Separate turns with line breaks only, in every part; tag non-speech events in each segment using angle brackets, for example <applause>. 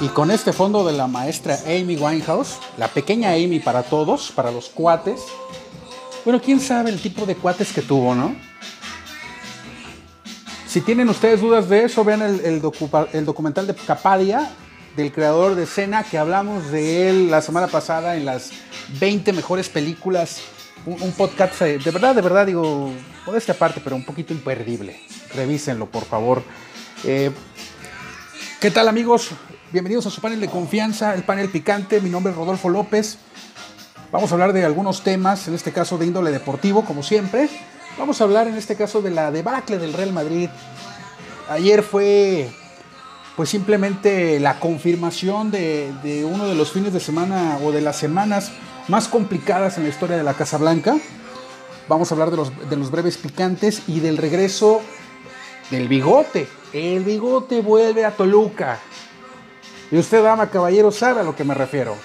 Y con este fondo de la maestra Amy Winehouse, la pequeña Amy para todos, para los cuates. Bueno, quién sabe el tipo de cuates que tuvo, ¿no? Si tienen ustedes dudas de eso, vean el, el docu- el documental de Capadia, del creador de Cena, que hablamos de él la semana pasada en las 20 mejores películas. Un, podcast, eh, de verdad, de verdad, digo, por esta parte, pero un poquito imperdible. Revísenlo, por favor. Eh, ¿Qué tal amigos? Bienvenidos a su panel de confianza, el panel picante. Mi nombre es Rodolfo López. Vamos a hablar de algunos temas, en este caso de índole deportivo, como siempre. Vamos a hablar en este caso de la debacle del Real Madrid. Ayer fue pues simplemente la confirmación de, uno de los fines de semana o de las semanas más complicadas en la historia de la Casa Blanca. Vamos a hablar de los, de los breves picantes y del regreso del bigote. El bigote vuelve a Toluca. Y usted, dama, caballero, sabe a lo que me refiero.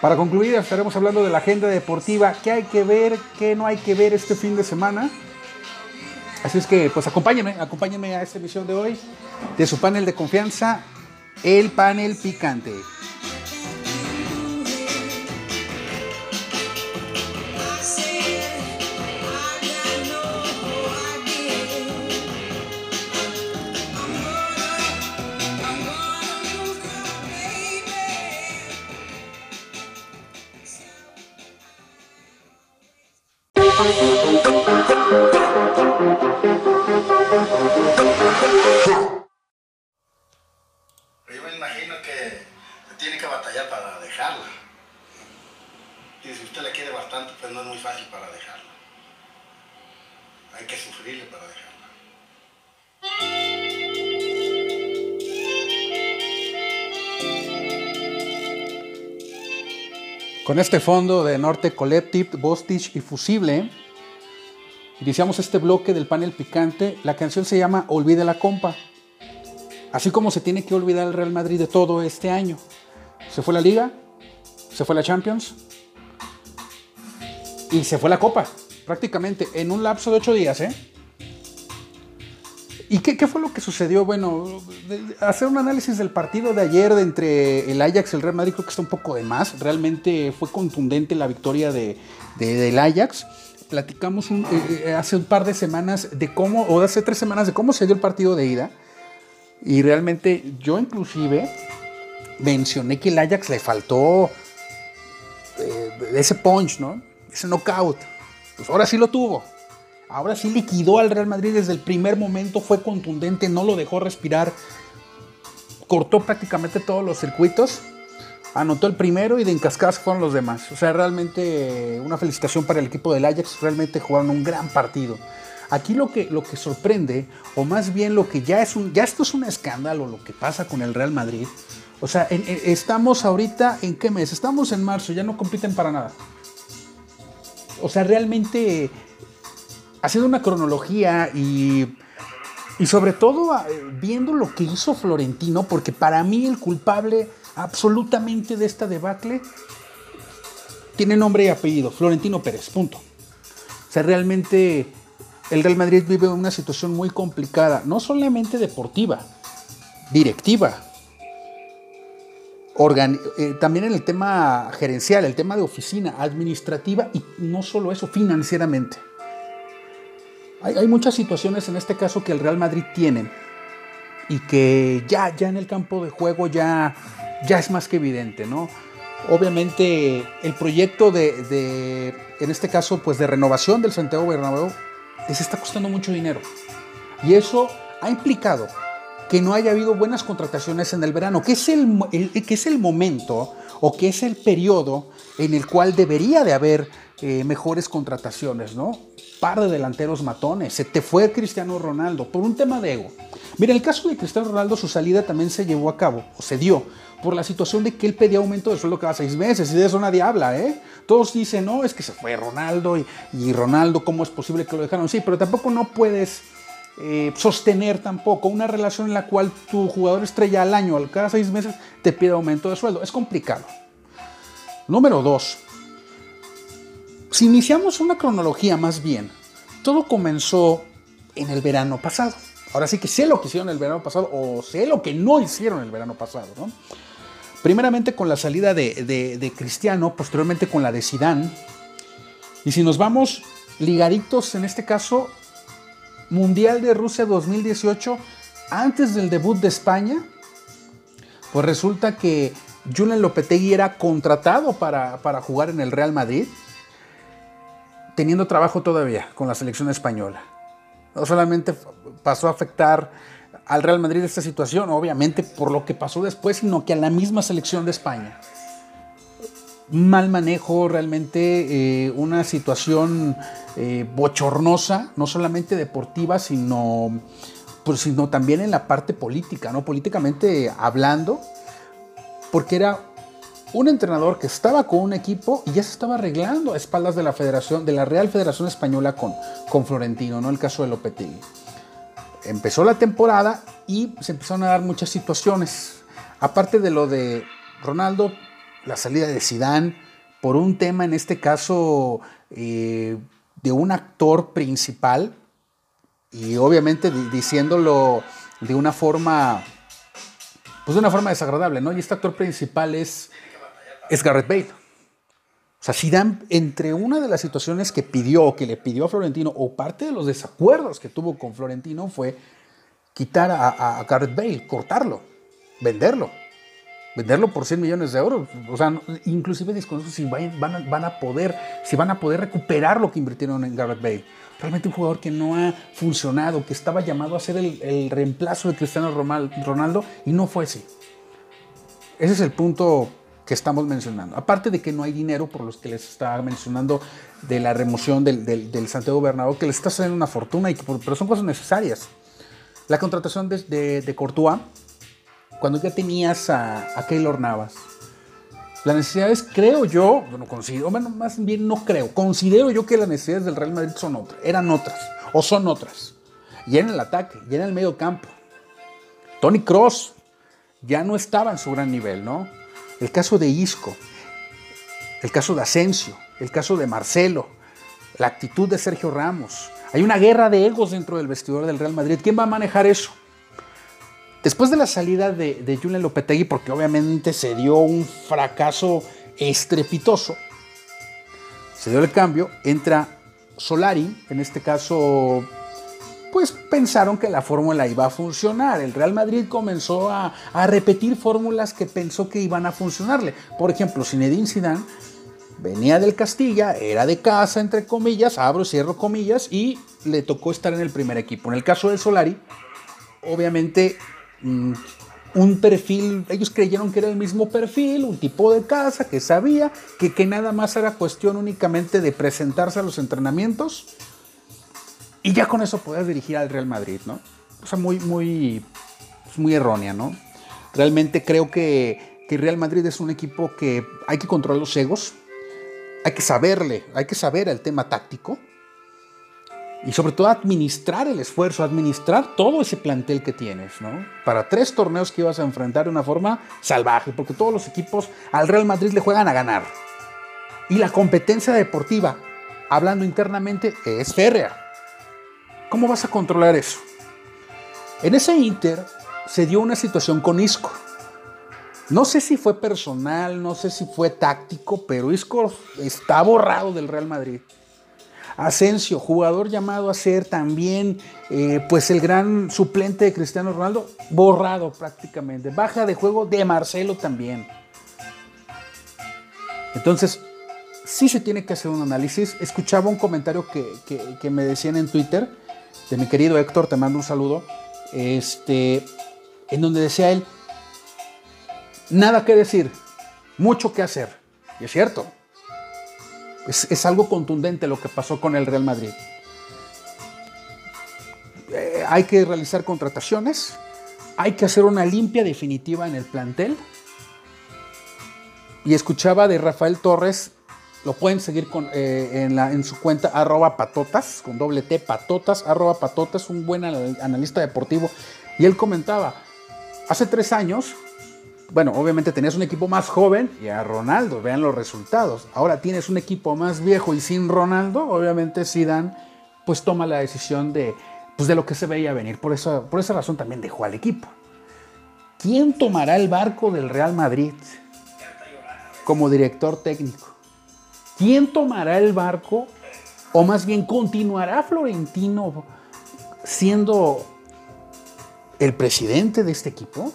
Para concluir, estaremos hablando de la agenda deportiva, qué hay que ver, qué no hay que ver este fin de semana. Así es que, pues acompáñenme, acompáñenme a esta emisión de hoy de su panel de confianza, el panel picante. Con este fondo de Norte Collective, Bostich y Fusible, iniciamos este bloque del panel picante. La canción se llama Olvide la compa. Así como se tiene que olvidar el Real Madrid de todo este año. Se fue la Liga, se fue la Champions y se fue la Copa. Prácticamente en un lapso de ocho días, ¿eh? ¿Y qué, fue lo que sucedió? Bueno, hacer un análisis del partido de ayer de entre el Ajax y el Real Madrid creo que está un poco de más. Realmente fue contundente la victoria de- del Ajax. Platicamos un- eh, eh, hace un par de semanas de cómo, o hace tres semanas de cómo se dio el partido de ida. Y realmente yo inclusive mencioné que el Ajax le faltó eh, ese punch, ¿no? Ese knockout. Pues ahora sí lo tuvo. Ahora sí liquidó al Real Madrid desde el primer momento, fue contundente, no lo dejó respirar, cortó prácticamente todos los circuitos, anotó el primero y de encascadas fueron los demás. O sea, realmente eh, una felicitación para el equipo del Ajax, realmente jugaron un gran partido. Aquí lo que, lo que sorprende, o más bien lo que ya es un, ya esto es un escándalo, lo que pasa con el Real Madrid. O sea, en- estamos ahorita, ¿en qué mes? Estamos en marzo, ya no compiten para nada. O sea, realmente haciendo una cronología y, y sobre todo ah, viendo lo que hizo Florentino, porque para mí el culpable absolutamente de esta debacle tiene nombre y apellido, Florentino Pérez, punto. O sea, realmente el Real Madrid vive una situación muy complicada, no solamente deportiva, directiva, eh, también en el tema gerencial, el tema de oficina, administrativa y no solo eso, financieramente. Hay, muchas situaciones en este caso que el Real Madrid tiene y que ya, ya en el campo de juego ya, ya es más que evidente, ¿no? Obviamente el proyecto de, de, en este caso, pues de renovación del Santiago Bernabéu les está costando mucho dinero. Y eso ha implicado que no haya habido buenas contrataciones en el verano, que es el, el- es el momento o que es el periodo en el cual debería de haber eh, mejores contrataciones, ¿no? Par de delanteros matones, se te fue Cristiano Ronaldo por un tema de ego. Mira, en el caso de Cristiano Ronaldo, su salida también se llevó a cabo, o se dio, por la situación de que él pedía aumento de sueldo cada seis meses, y de eso nadie habla, ¿eh? Todos dicen, no, es que se fue Ronaldo, y, Ronaldo, ¿cómo es posible que lo dejaron? Sí, pero tampoco no puedes eh, sostener tampoco una relación en la cual tu jugador estrella al año, cada seis meses, te pide aumento de sueldo. Es complicado. Número dos, si iniciamos una cronología más bien, todo comenzó en el verano pasado. Ahora sí que sé lo que hicieron el verano pasado o sé lo que no hicieron el verano pasado. ¿no? Primeramente con la salida de, Cristiano, posteriormente con la de Sidán. Y si nos vamos ligaditos, en este caso, Mundial de Rusia 2018, antes del debut de España, pues resulta que Julen Lopetegui era contratado para, para jugar en el Real Madrid, teniendo trabajo todavía con la selección española. No solamente pasó a afectar al Real Madrid esta situación, obviamente por lo que pasó después, sino que a la misma selección de España. Mal manejo, realmente eh, una situación eh, bochornosa, no solamente deportiva, sino, pues, sino también en la parte política, ¿no? Políticamente hablando, porque era un entrenador que estaba con un equipo y ya se estaba arreglando a espaldas de la Federación, de la Real Federación Española con, con Florentino, ¿no? El caso de Lopetegui. Empezó la temporada y se empezaron a dar muchas situaciones. Aparte de lo de Ronaldo, la salida de Sidán, por un tema en este caso eh, de un actor principal y obviamente diciéndolo de una forma pues de una forma desagradable, ¿no? Y este actor principal es es Garrett Bale. O sea, Zidane, entre una de las situaciones que pidió, que le pidió a Florentino, o parte de los desacuerdos que tuvo con Florentino, fue quitar a, Garrett Bale, cortarlo, venderlo. Venderlo por 100 millones de euros. O sea, inclusive desconozco si van, a, poder, si van a poder recuperar lo que invirtieron en Garrett Bale. Realmente un jugador que no ha funcionado, que estaba llamado a ser el, el reemplazo de Cristiano Ronaldo y no fue así. Ese es el punto que estamos mencionando. Aparte de que no hay dinero, por los que les estaba mencionando, de la remoción del, del, Santiago Bernabéu, que les está saliendo una fortuna, y que, pero son cosas necesarias. La contratación de, de, de Courtois, cuando ya tenías a, a Keylor Navas, las necesidades, creo yo, bueno, considero, bueno, más bien no creo, considero yo que las necesidades del Real Madrid son otras, eran otras, o son otras. Y en el ataque, y en el medio campo. Tony Cross ya no estaba en su gran nivel, ¿no? El caso de Isco, el caso de Asensio, el caso de Marcelo, la actitud de Sergio Ramos. Hay una guerra de egos dentro del vestidor del Real Madrid. ¿Quién va a manejar eso? Después de la salida de, de Julen Lopetegui, porque obviamente se dio un fracaso estrepitoso, se dio el cambio, entra Solari, en este caso pues pensaron que la fórmula iba a funcionar. El Real Madrid comenzó a, repetir fórmulas que pensó que iban a funcionarle. Por ejemplo, Zinedine Zidane venía del Castilla, era de casa, entre comillas, abro, cierro comillas, y le tocó estar en el primer equipo. En el caso de Solari, obviamente mm, un perfil, ellos creyeron que era el mismo perfil, un tipo de casa que sabía que nada más era cuestión únicamente de presentarse a los entrenamientos y ya con eso puedes dirigir al Real Madrid, ¿no? O sea, muy, muy, pues, muy errónea, ¿no? Realmente creo que, que Real Madrid es un equipo que hay que controlar los egos, hay que saberle, hay que saber el tema táctico y sobre todo administrar el esfuerzo, administrar todo ese plantel que tienes, ¿no? Para tres torneos que ibas a enfrentar de una forma salvaje, porque todos los equipos al Real Madrid le juegan a ganar. Y la competencia deportiva, hablando internamente, es férrea. ¿Cómo vas a controlar eso? En ese Inter se dio una situación con Isco. No sé si fue personal, no sé si fue táctico, pero Isco está borrado del Real Madrid. Asensio, jugador llamado a ser también eh, pues el gran suplente de Cristiano Ronaldo, borrado prácticamente. Baja de juego de Marcelo también. Entonces, sí se tiene que hacer un análisis. Escuchaba un comentario que, que me decían en Twitter de mi querido Héctor, te mando un saludo, este, en donde decía él, nada que decir, mucho que hacer. Y es cierto, es, algo contundente lo que pasó con el Real Madrid. Eh, hay que realizar contrataciones, hay que hacer una limpia definitiva en el plantel. Y escuchaba de Rafael Torres Lo pueden seguir con, eh, en, su cuenta patotas, con doble T, patotas, patotas, un buen anal- analista deportivo. Y él comentaba, hace tres años, bueno, obviamente tenías un equipo más joven y a Ronaldo, vean los resultados. Ahora tienes un equipo más viejo y sin Ronaldo, obviamente Zidane pues toma la decisión de, pues, de lo que se veía venir. Por esa, por esa razón también dejó al equipo. ¿Quién tomará el barco del Real Madrid como director técnico? ¿Quién tomará el barco o más bien continuará Florentino siendo el presidente de este equipo?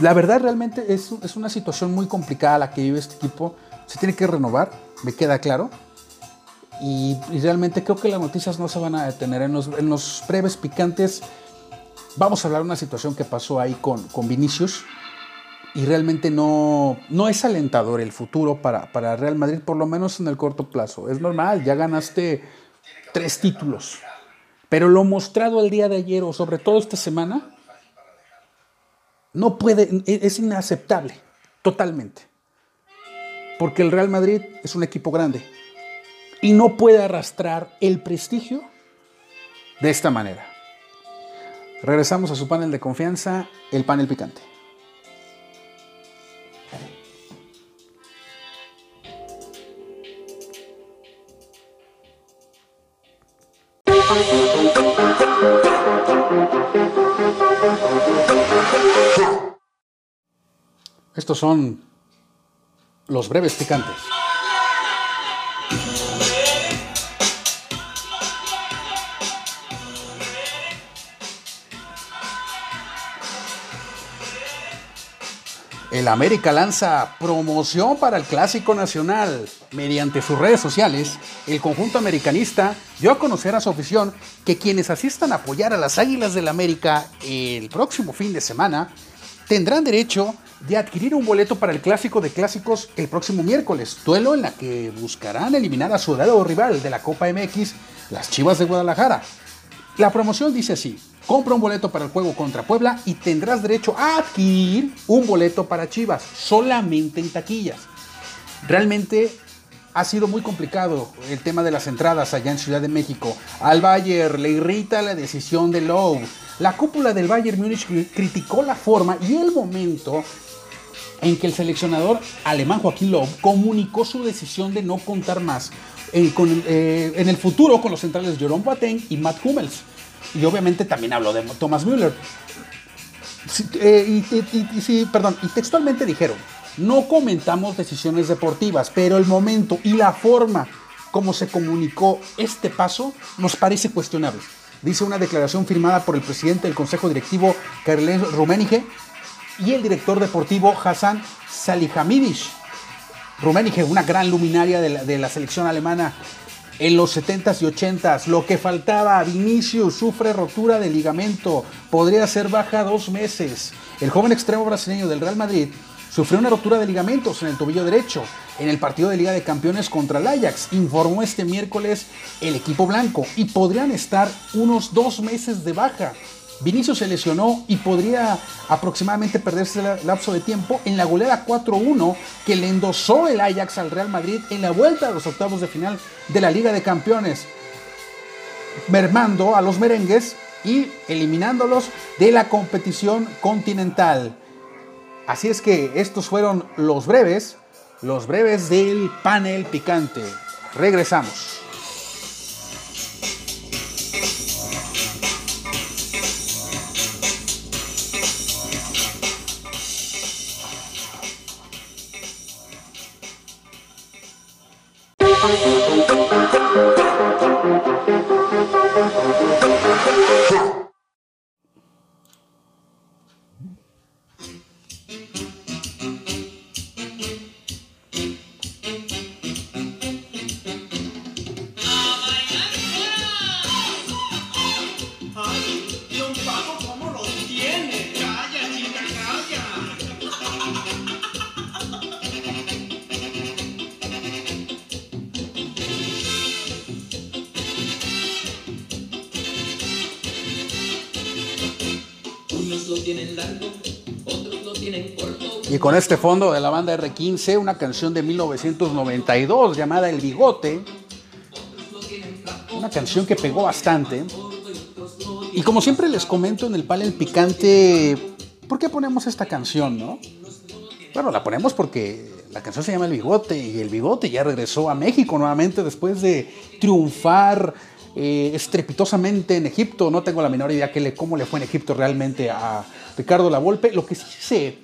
La verdad realmente es, es una situación muy complicada la que vive este equipo. Se tiene que renovar, me queda claro. Y, realmente creo que las noticias no se van a detener. En los, en los breves picantes vamos a hablar de una situación que pasó ahí con, con Vinicius. Y realmente no, no es alentador el futuro para, para Real Madrid, por lo menos en el corto plazo. Es normal, ya ganaste tres títulos. Pero lo mostrado el día de ayer o sobre todo esta semana, no puede, es inaceptable, totalmente. Porque el Real Madrid es un equipo grande y no puede arrastrar el prestigio de esta manera. Regresamos a su panel de confianza, el panel picante. Estos son los breves picantes. El América lanza promoción para el Clásico Nacional. Mediante sus redes sociales, el conjunto americanista dio a conocer a su afición que quienes asistan a apoyar a las Águilas del América el próximo fin de semana tendrán derecho de adquirir un boleto para el Clásico de Clásicos el próximo miércoles, duelo en la que buscarán eliminar a su dado rival de la Copa MX, las Chivas de Guadalajara. La promoción dice así, compra un boleto para el juego contra Puebla y tendrás derecho a adquirir un boleto para Chivas, solamente en taquillas. Realmente ha sido muy complicado el tema de las entradas allá en Ciudad de México. Al Bayern le irrita la decisión de Lowe. La cúpula del Bayern Múnich cri- criticó la forma y el momento en que el seleccionador alemán Joaquín Lowe comunicó su decisión de no contar más con, eh, en el futuro con los centrales Jerome Boateng y Matt Hummels. Y obviamente también habló de Thomas Müller. Eh, y, y- perdón, y textualmente dijeron, no comentamos decisiones deportivas, pero el momento y la forma como se comunicó este paso nos parece cuestionable. Dice una declaración firmada por el presidente del Consejo Directivo, Carles Rummenigge, y el director deportivo, Hassan Salihamidzic. Rummenigge, una gran luminaria de la, de la selección alemana en los 70s y 80s. Lo que faltaba, Vinicius sufre rotura de ligamento, podría ser baja dos meses. El joven extremo brasileño del Real Madrid sufrió una rotura de ligamentos en el tobillo derecho en el partido de Liga de Campeones contra el Ajax, informó este miércoles el equipo blanco, y podrían estar unos dos meses de baja. Vinicius se lesionó y podría aproximadamente perderse el lapso de tiempo en la goleada 4-1 que le endosó el Ajax al Real Madrid en la vuelta a los octavos de final de la Liga de Campeones, mermando a los merengues y eliminándolos de la competición continental. Así es que estos fueron los breves, los breves del panel picante. Regresamos.
Y
con este fondo de la banda R15, una canción de 1992 llamada El Bigote. Una canción que pegó bastante. Y como siempre les comento en el panel picante, ¿por qué ponemos esta canción, no? Bueno, la ponemos porque la canción se llama El Bigote y El Bigote ya regresó a México nuevamente después de triunfar eh, estrepitosamente en Egipto. No tengo la menor idea que le, cómo le fue en Egipto realmente a Ricardo Lavolpe. Lo que sí sé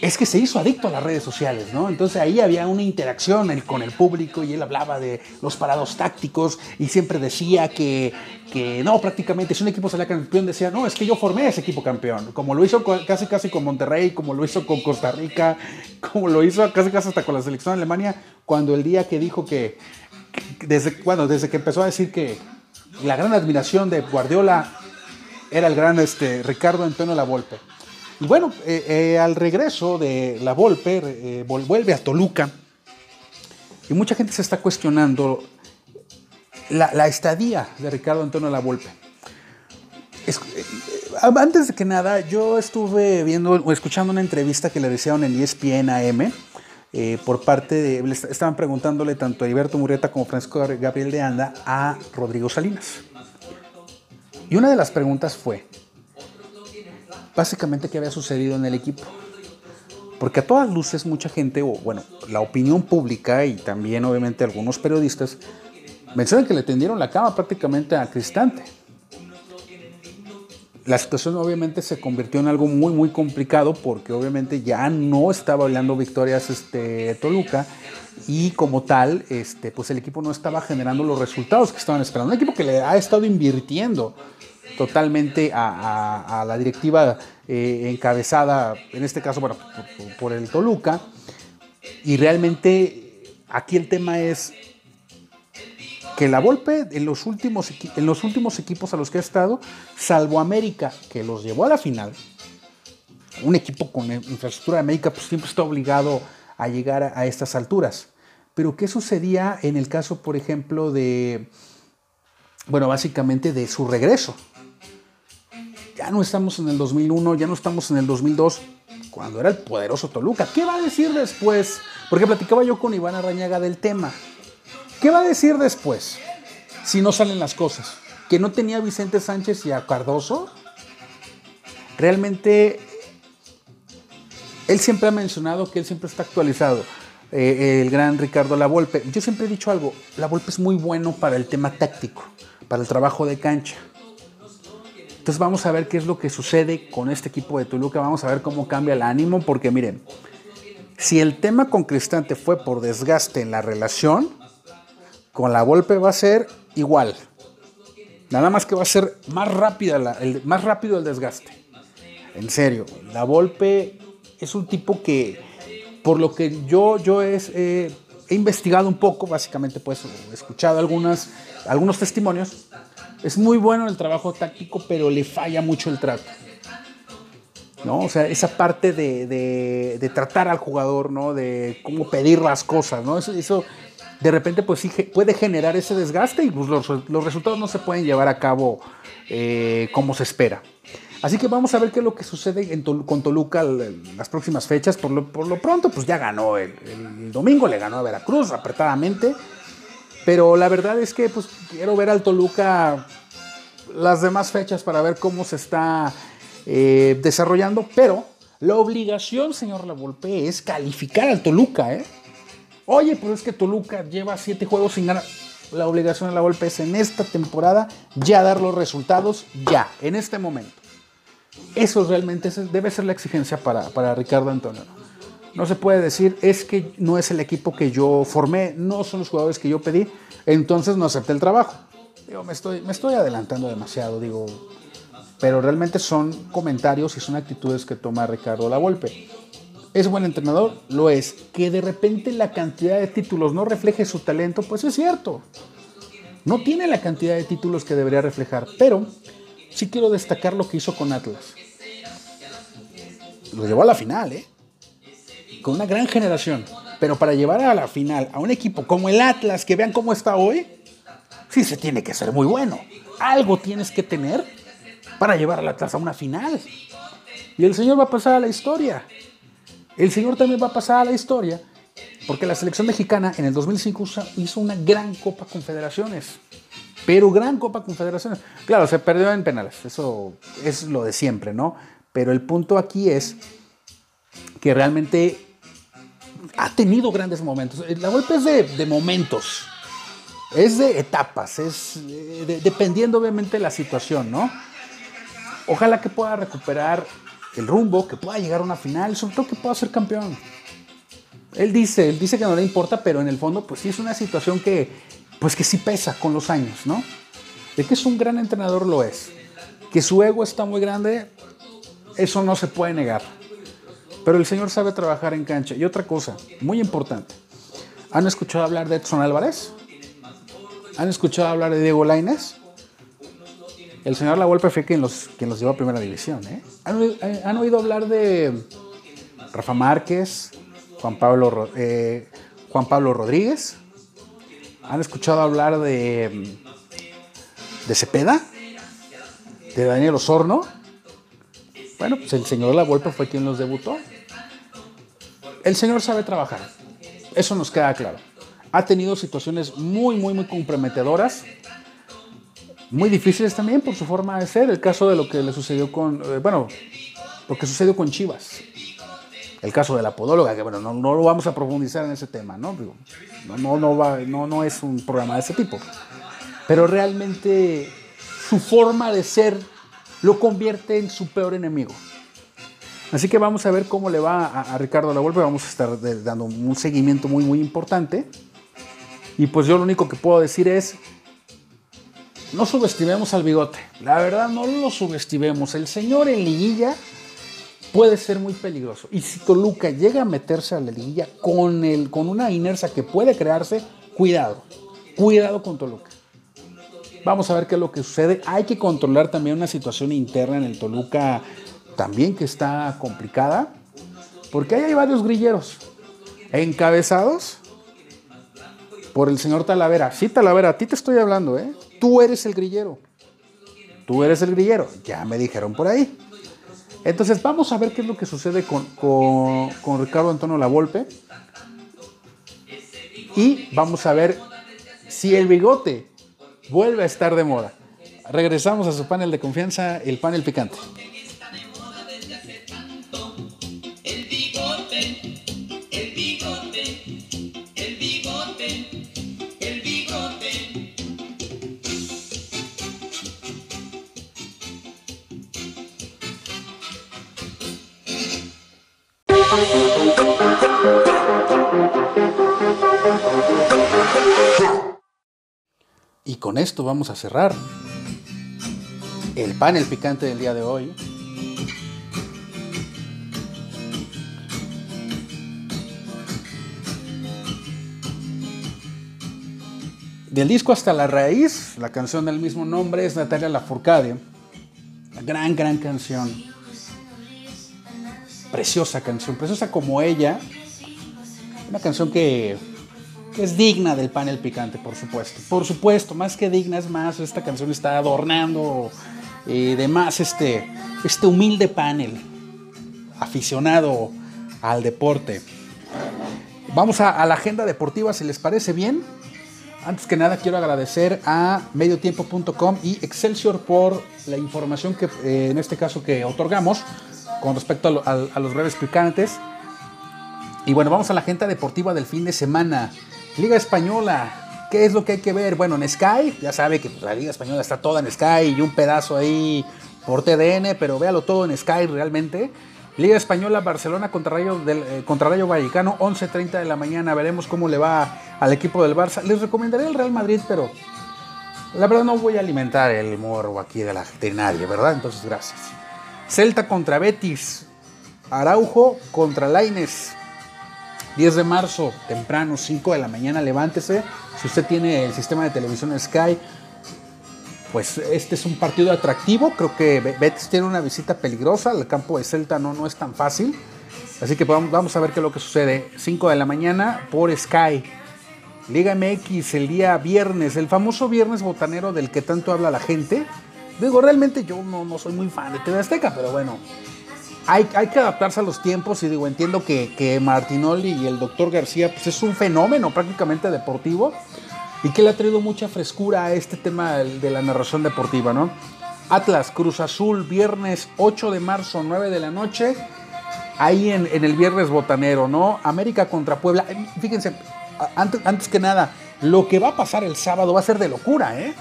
es que se hizo adicto a las redes sociales, ¿no? Entonces ahí había una interacción con el público y él hablaba de los parados tácticos y siempre decía que, que no, prácticamente si un equipo salía campeón decía, no, es que yo formé ese equipo campeón, como lo hizo casi casi con Monterrey, como lo hizo con Costa Rica, <laughs> como lo hizo casi casi hasta con la selección de Alemania, cuando el día que dijo que, que- desde, bueno, desde que empezó a decir que la gran admiración de Guardiola era el gran este, Ricardo Antonio Lavolpe. Y bueno, eh, eh, al regreso de la Volpe, eh, vuelve a Toluca. Y mucha gente se está cuestionando la, estadía de Ricardo Antonio La Volpe. Es- antes de que nada, yo estuve viendo o escuchando una entrevista que le hicieron en ESPN AM por parte de. Estaban preguntándole tanto a Heriberto Murrieta como Francisco Gabriel de Anda a Rodrigo Salinas. Y una de las preguntas fue: básicamente qué había sucedido en el equipo. Porque a todas luces mucha gente, o bueno, la opinión pública y también obviamente algunos periodistas, mencionan que le tendieron la cama prácticamente a Cristante. La situación obviamente se convirtió en algo muy muy complicado porque obviamente ya no estaba hablando victorias este, Toluca y como tal este, pues el equipo no estaba generando los resultados que estaban esperando. Un equipo que le ha estado invirtiendo totalmente a, la directiva eh, encabezada, en este caso, bueno, por, el Toluca. Y realmente aquí el tema es que la Volpe en los, últimos, en los últimos equipos a los que ha estado, salvo América, que los llevó a la final, un equipo con infraestructura de América pues siempre está obligado a llegar a, a estas alturas. Pero ¿qué sucedía en el caso, por ejemplo, de, bueno, básicamente de su regreso? Ya no estamos en el 2001, ya no estamos en el 2002, cuando era el poderoso Toluca. ¿Qué va a decir después? Porque platicaba yo con Iván Arrañaga del tema. ¿Qué va a decir después si no salen las cosas? ¿Que no tenía a Vicente Sánchez y a Cardoso? Realmente, él siempre ha mencionado que él siempre está actualizado. eh, el gran Ricardo Lavolpe. Yo siempre he dicho algo, Lavolpe es muy bueno para el tema táctico, para el trabajo de cancha. Entonces vamos a ver qué es lo que sucede con este equipo de Toluca, vamos a ver cómo cambia el ánimo, porque miren, si el tema con Cristante fue por desgaste en la relación, con la Volpe va a ser igual. Nada más que va a ser más, rápida el, más rápido el desgaste. En serio, la Volpe es un tipo que, por lo que yo, yo eh, he investigado un poco, básicamente pues he escuchado algunas, algunos testimonios, es muy bueno en el trabajo táctico, pero le falla mucho el trato. ¿no? O sea, esa parte de, de- tratar al jugador, ¿no? De cómo pedir las cosas, ¿no? Eso, eso de repente pues sí puede generar ese desgaste y pues, los, los resultados no se pueden llevar a cabo eh, como se espera. Así que vamos a ver qué es lo que sucede en con Toluca las próximas fechas. Por lo, por lo pronto, pues ya ganó el, el domingo, le ganó a Veracruz apretadamente. Pero la verdad es que pues quiero ver al Toluca las demás fechas para ver cómo se está eh, desarrollando, pero la obligación, señor Lavolpe, es calificar al Toluca, ¿eh? Oye, pero es que Toluca lleva siete juegos sin ganar. La obligación de la Volpe es en esta temporada ya dar los resultados, ya, en este momento. Eso realmente debe ser la exigencia para, para Ricardo Antonio. No se puede decir, es que no es el equipo que yo formé, no son los jugadores que yo pedí, entonces no acepté el trabajo. Digo, me estoy, me estoy adelantando demasiado, digo, pero realmente son comentarios y son actitudes que toma Ricardo Lavolpe. ¿Es buen entrenador? Lo es. Que de repente la cantidad de títulos no refleje su talento, pues es cierto. No tiene la cantidad de títulos que debería reflejar, pero sí quiero destacar lo que hizo con Atlas. Lo llevó a la final, ¿eh? Con una gran generación. Pero para llevar a la final a un equipo como el Atlas, que vean cómo está hoy, sí se tiene que ser muy bueno. Algo tienes que tener para llevar al Atlas a una final. Y el señor va a pasar a la historia. El señor también va a pasar a la historia porque la selección mexicana en el 2005 usa- hizo una gran Copa Confederaciones. Pero gran Copa Confederaciones. Claro, se perdió en penales. Eso es lo de siempre, ¿no? Pero el punto aquí es que realmente ha tenido grandes momentos. La golpe es de, momentos. Es de etapas. Es eh, de- dependiendo obviamente de la situación, ¿no? Ojalá que pueda recuperar el rumbo, que pueda llegar a una final, sobre todo que pueda ser campeón. Él dice, él dice que no le importa, pero en el fondo, pues sí es una situación que, pues que sí pesa con los años, ¿no? De que es un gran entrenador lo es. Que su ego está muy grande, eso no se puede negar. Pero el señor sabe trabajar en cancha. Y otra cosa, muy importante. ¿Han escuchado hablar de Edson Álvarez? ¿Han escuchado hablar de Diego Lainez? El señor La Volpe fue quien los, quien los llevó a primera división. ¿eh? ¿Han, oído- eh, han oído hablar de Rafa Márquez, Juan Pablo, eh, Juan Pablo Rodríguez? ¿Han escuchado hablar de, de Cepeda? ¿De Daniel Osorno? Bueno, pues el señor La Volpe fue quien los debutó. El señor sabe trabajar. Eso nos queda claro. Ha tenido situaciones muy, muy, muy comprometedoras muy difíciles también por su forma de ser. El caso de lo que le sucedió con, eh, bueno, lo que sucedió con Chivas. El caso de la podóloga, que bueno, no, lo vamos a profundizar en ese tema, no, no, no, va- no, no es un programa de ese tipo. Pero realmente su forma de ser lo convierte en su peor enemigo. Así que vamos a ver cómo le va a, a Ricardo La Volpe. Vamos a estar dando un seguimiento muy, muy importante. Y pues yo lo único que puedo decir es, no subestimemos al bigote. La verdad, no lo subestimemos. El señor en liguilla puede ser muy peligroso. Y si Toluca llega a meterse a la liguilla con, el, con una inercia que puede crearse, cuidado. Cuidado con Toluca. Vamos a ver qué es lo que sucede. Hay que controlar también una situación interna en el Toluca también que está complicada. Porque ahí hay varios grilleros encabezados por el señor Talavera. Sí, Talavera, a ti te estoy hablando, ¿eh? Tú eres el grillero. Tú eres el grillero. Ya me dijeron por ahí. Entonces vamos a ver qué es lo que sucede con, con- con Ricardo Antonio Lavolpe. Y vamos a ver si el bigote vuelve a estar de moda. Regresamos a su panel de confianza, el panel picante. Esto vamos a cerrar el panel picante del día de hoy. Del disco hasta la raíz, la canción del mismo nombre es Natalia Lafourcade. Una gran, gran canción. Preciosa canción, preciosa como ella. Una canción que, es digna del panel picante, por supuesto. Por supuesto, más que digna es más, esta canción está adornando eh, de más este, este humilde panel aficionado al deporte. Vamos a, la agenda deportiva, si les parece bien. Antes que nada quiero agradecer a mediotiempo.com y Excelsior por la información que eh, en este caso que otorgamos con respecto a- a los breves picantes. Y bueno, vamos a la agenda deportiva del fin de semana. Liga Española, ¿qué es lo que hay que ver? Bueno, en Sky, ya sabe que la Liga Española está toda en Sky y un pedazo ahí por TDN, pero véalo todo en Sky realmente. Liga Española, Barcelona contra Rayo, del, eh, contra Rayo Vallecano, 11.30 de la mañana. Veremos cómo le va al equipo del Barça. Les recomendaría el Real Madrid, pero la verdad no voy a alimentar el morbo aquí de, la, de nadie, ¿verdad? Entonces, gracias. Celta contra Betis. Araujo contra Laines. 10 de marzo, temprano, 5 de la mañana, levántese. Si usted tiene el sistema de televisión Sky, pues este es un partido atractivo. Creo que Be- Betis tiene una visita peligrosa. El campo de Celta no, no es tan fácil. Así que vamos, vamos a ver qué es lo que sucede. 5 de la mañana por Sky. Liga MX el día viernes, el famoso viernes botanero del que tanto habla la gente. Digo, realmente yo no, no soy muy fan de TV Azteca, pero bueno, hay, que adaptarse a los tiempos y digo, entiendo que, que Martinoli y el doctor García pues es un fenómeno prácticamente deportivo y que le ha traído mucha frescura a este tema de la narración deportiva, ¿no? Atlas, Cruz Azul, viernes 8 de marzo, 9 de la noche, ahí en, el viernes botanero, ¿no? América contra Puebla. Fíjense, antes, antes que nada, lo que va a pasar el sábado va a ser de locura, ¿eh?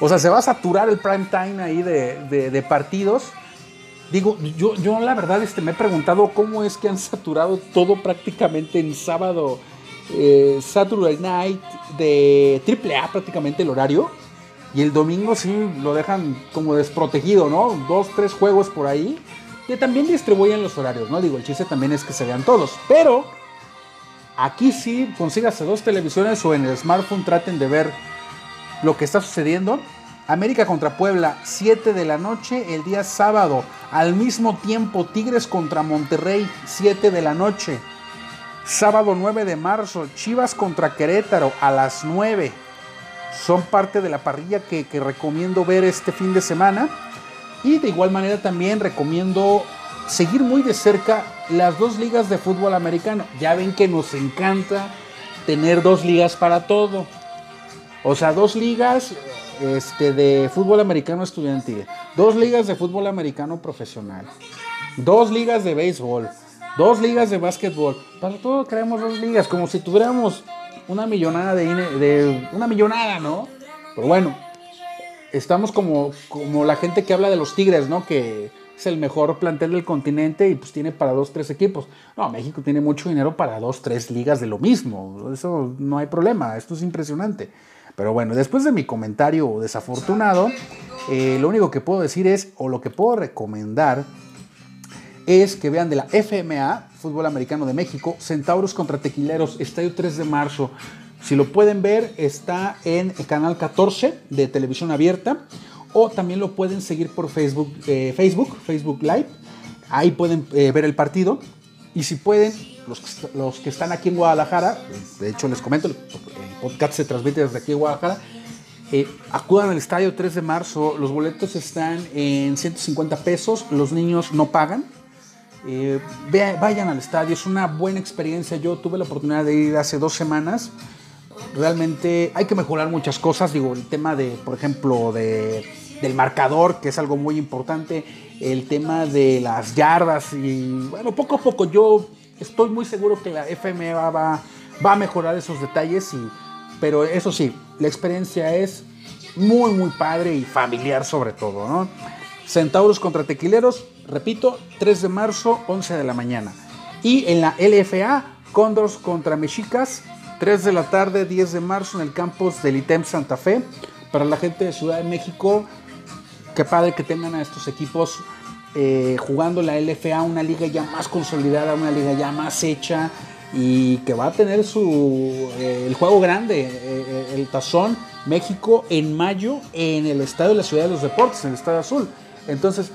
O sea, se va a saturar el prime time ahí de- de partidos. Digo, yo, yo la verdad este, me he preguntado cómo es que han saturado todo prácticamente en sábado, eh, Saturday Night de AAA prácticamente el horario. Y el domingo sí lo dejan como desprotegido, ¿no? Dos, tres juegos por ahí. Que también distribuyen los horarios, ¿no? Digo, el chiste también es que se vean todos. Pero aquí sí, consígase dos televisiones o en el smartphone traten de ver lo que está sucediendo. América contra Puebla, 7 de la noche el día sábado. Al mismo tiempo, Tigres contra Monterrey, 7 de la noche. Sábado 9 de marzo, Chivas contra Querétaro a las 9. Son parte de la parrilla que, que recomiendo ver este fin de semana. Y de igual manera también recomiendo seguir muy de cerca las dos ligas de fútbol americano. Ya ven que nos encanta tener dos ligas para todo. O sea, dos ligas este, de fútbol americano estudiantil, dos ligas de fútbol americano profesional, dos ligas de béisbol, dos ligas de básquetbol. Para todo creamos dos ligas, como si tuviéramos una millonada de, de una millonada, ¿no? Pero bueno, estamos como, como la gente que habla de los Tigres, ¿no? Que es el mejor plantel del continente y pues tiene para dos, tres equipos. No, México tiene mucho dinero para dos, tres ligas de lo mismo. Eso no hay problema, esto es impresionante. Pero bueno, después de mi comentario desafortunado, eh, lo único que puedo decir es, o lo que puedo recomendar, es que vean de la FMA, Fútbol Americano de México, Centauros contra Tequileros, Estadio 3 de marzo. Si lo pueden ver, está en el canal 14 de televisión abierta o también lo pueden seguir por Facebook, eh, Facebook, Facebook Live. Ahí pueden eh, ver el partido. Y si pueden, los que, están aquí en Guadalajara, de hecho les comento, el podcast se transmite desde aquí en Guadalajara, eh, acudan al estadio 3 de marzo, los boletos están en 150 pesos, los niños no pagan. Eh, vayan al estadio, es una buena experiencia. Yo tuve la oportunidad de ir hace dos semanas. Realmente hay que mejorar muchas cosas. Digo, el tema de, por ejemplo, de, del marcador, que es algo muy importante. El tema de las yardas. Y bueno, poco a poco yo estoy muy seguro que la FMA va, va, a mejorar esos detalles. Y, pero eso sí, la experiencia es muy, muy padre y familiar sobre todo, ¿no? Centauros contra Tequileros, repito, 3 de marzo, 11 de la mañana. Y en la LFA, Condors contra Mexicas, 3 de la tarde, 10 de marzo en el campus del ITEM Santa Fe. Para la gente de Ciudad de México, qué padre que tengan a estos equipos eh, jugando la LFA, una liga ya más consolidada, una liga ya más hecha y que va a tener su eh, el juego grande, eh, el Tazón México en mayo en el Estadio de la Ciudad de los Deportes, en el Estadio Azul. Entonces,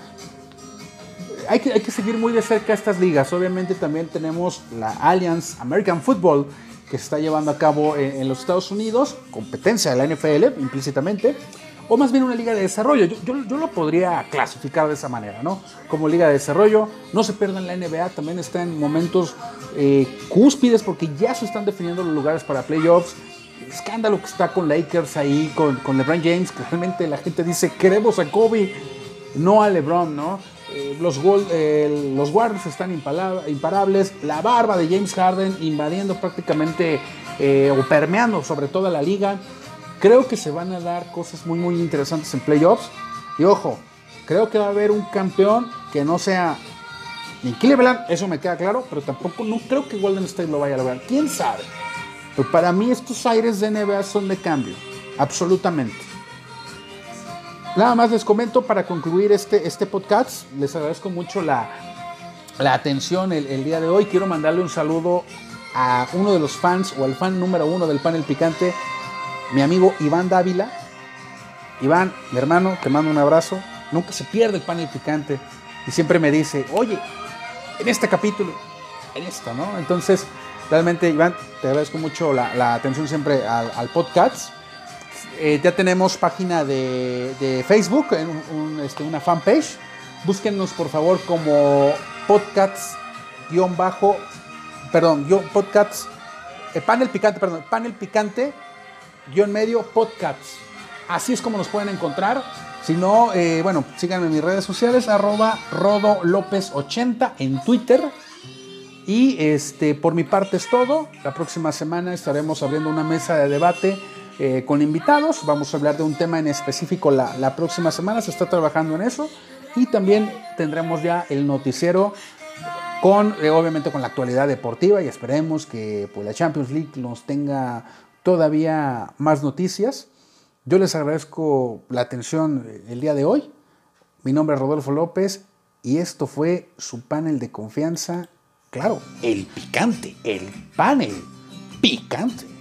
hay que, hay que seguir muy de cerca estas ligas. Obviamente también tenemos la Alliance American Football que se está llevando a cabo en los Estados Unidos, competencia de la NFL implícitamente, o más bien una liga de desarrollo. Yo, yo- lo podría clasificar de esa manera, ¿no? Como liga de desarrollo. No se pierdan la NBA, también está en momentos eh, cúspides porque ya se están definiendo los lugares para playoffs. Escándalo que está con Lakers ahí, con, con LeBron James, realmente la gente dice, queremos a Kobe, no a LeBron, ¿no? Eh, los, Gol- eh, los Warriors están imparables, la barba de James Harden invadiendo prácticamente o permeando sobre toda la liga. Creo que se van a dar cosas muy muy interesantes en playoffs. Y ojo, creo que va a haber un campeón que no sea ni Cleveland, eso me queda claro, pero tampoco no creo que Golden State lo vaya a lograr. ¿Quién sabe? Pero para mí estos aires de NBA son de cambio, absolutamente. Nada más les comento para concluir este, este podcast. Les agradezco mucho la, la atención el, el día de hoy. Quiero mandarle un saludo a uno de los fans o al fan número uno del panel picante, mi amigo Iván Dávila. Iván, mi hermano, te mando un abrazo. Nunca se pierde el panel picante. Y siempre me dice, oye, en este capítulo, en esto, ¿no? Entonces, realmente, Iván, te agradezco mucho la, atención siempre al, podcast. Eh, ya tenemos página de, Facebook, este, una fanpage. Búsquennos por favor como podcasts guion bajo, perdón, guion podcasts, eh, panel picante, perdón, panel picante medio podcasts. Así es como nos pueden encontrar. Si no, eh, bueno, síganme en mis redes sociales, arroba Rodo López 80 en Twitter. Y este, por mi parte es todo. La próxima semana estaremos abriendo una mesa de debate eh, con invitados. Vamos a hablar de un tema en específico la, la próxima semana. Se está trabajando en eso. Y también tendremos ya el noticiero con, eh, obviamente, con la actualidad deportiva. Y esperemos que pues, la Champions League nos tenga todavía más noticias. Yo les agradezco la atención eh, el día de hoy. Mi nombre es Rodolfo López y esto fue su panel de confianza. Claro, el picante, el panel picante.